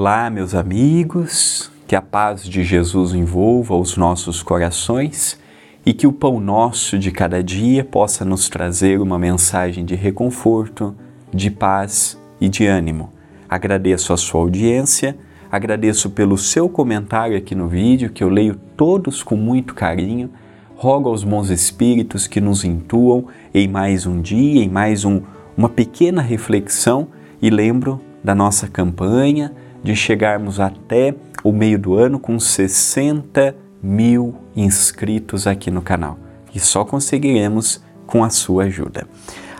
Olá, meus amigos, que a paz de Jesus envolva os nossos corações e que o pão nosso de cada dia possa nos trazer uma mensagem de reconforto, de paz e de ânimo. Agradeço a sua audiência, agradeço pelo seu comentário aqui no vídeo, que eu leio todos com muito carinho. Rogo aos bons espíritos que nos intuam em mais um dia, em mais um, uma pequena reflexão e lembro da nossa campanha de chegarmos até o meio do ano com 60 mil inscritos aqui no canal. E só conseguiremos com a sua ajuda.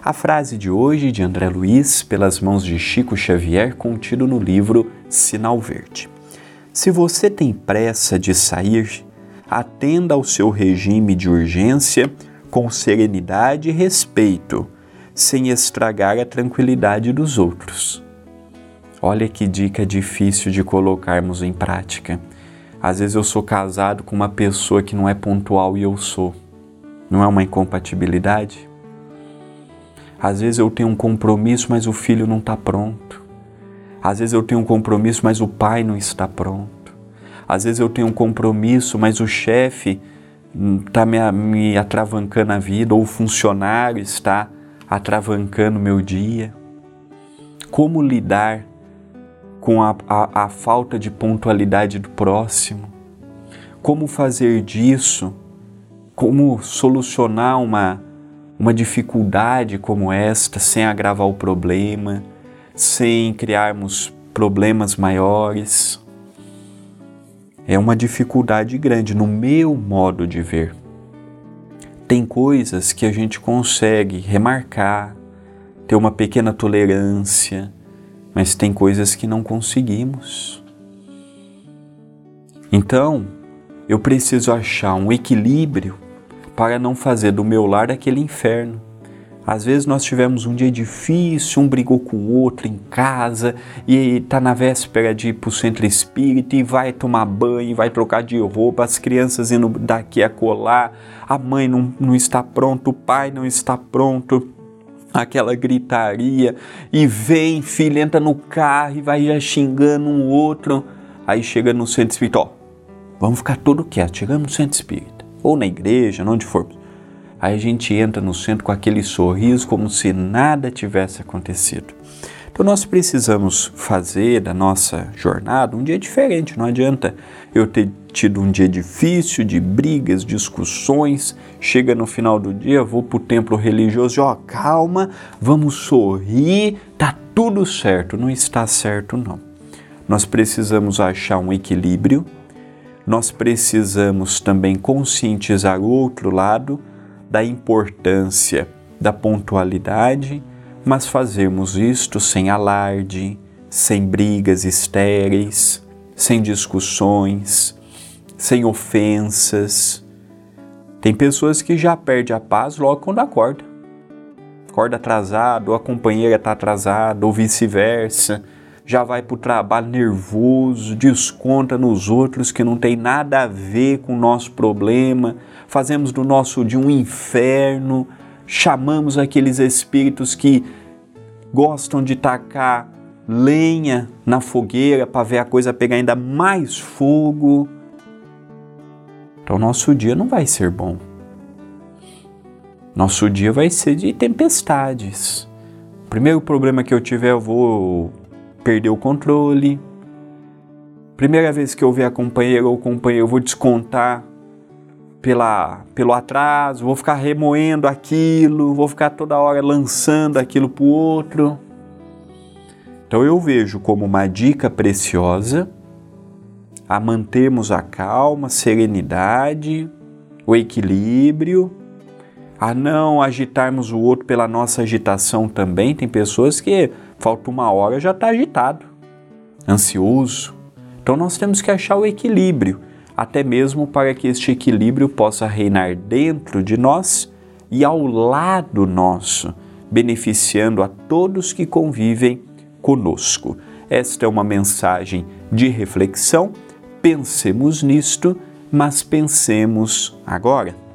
A frase de hoje de André Luiz, pelas mãos de Chico Xavier, contido no livro Sinal Verde. Se você tem pressa de sair, atenda ao seu regime de urgência com serenidade e respeito, sem estragar a tranquilidade dos outros. Olha que dica difícil de colocarmos em prática. Às vezes eu sou casado com uma pessoa que não é pontual e eu sou. Não é uma incompatibilidade? Às vezes eu tenho um compromisso, mas o filho não está pronto. Às vezes eu tenho um compromisso, mas o pai não está pronto. Às vezes eu tenho um compromisso, mas o chefe está me, me atravancando a vida, ou o funcionário está atravancando meu dia. Como lidar com a, a, a falta de pontualidade do próximo? Como fazer disso? Como solucionar uma, uma dificuldade como esta sem agravar o problema, sem criarmos problemas maiores? É uma dificuldade grande no meu modo de ver. Tem coisas que a gente consegue remarcar, ter uma pequena tolerância, mas tem coisas que não conseguimos. Então, eu preciso achar um equilíbrio para não fazer do meu lar aquele inferno. Às vezes nós tivemos um dia difícil, um brigou com o outro em casa e está na véspera de ir para o centro espírita e vai tomar banho, vai trocar de roupa, as crianças indo daqui a colar, a mãe não, não está pronta, o pai não está pronto aquela gritaria e vem, filho, entra no carro e vai já xingando um outro. Aí chega no centro espírita, ó, vamos ficar todo quieto, chegamos no centro espírita, ou na igreja, onde for. Aí a gente entra no centro com aquele sorriso como se nada tivesse acontecido. Então nós precisamos fazer da nossa jornada um dia diferente. Não adianta eu ter tido um dia difícil, de brigas, discussões. Chega no final do dia, vou para o templo religioso ó, calma, vamos sorrir, tá tudo certo. Não está certo, não. Nós precisamos achar um equilíbrio. Nós precisamos também conscientizar o outro lado da importância da pontualidade mas fazermos isto sem alarde, sem brigas estéreis, sem discussões, sem ofensas. Tem pessoas que já perdem a paz logo quando acorda. Acorda atrasado, a companheira está atrasada, ou vice-versa. Já vai para o trabalho nervoso, desconta nos outros que não tem nada a ver com o nosso problema. Fazemos do nosso dia um inferno chamamos aqueles espíritos que gostam de tacar lenha na fogueira para ver a coisa pegar ainda mais fogo. Então, nosso dia não vai ser bom. Nosso dia vai ser de tempestades. O primeiro problema que eu tiver, eu vou perder o controle. Primeira vez que eu ver a companheira ou companheiro, eu vou descontar pela, pelo atraso, vou ficar remoendo aquilo, vou ficar toda hora lançando aquilo para o outro. Então eu vejo como uma dica preciosa a mantermos a calma, a serenidade, o equilíbrio, a não agitarmos o outro pela nossa agitação também. Tem pessoas que falta uma hora já está agitado, ansioso. Então nós temos que achar o equilíbrio até mesmo para que este equilíbrio possa reinar dentro de nós e ao lado nosso, beneficiando a todos que convivem conosco. Esta é uma mensagem de reflexão. Pensemos nisto, mas pensemos agora.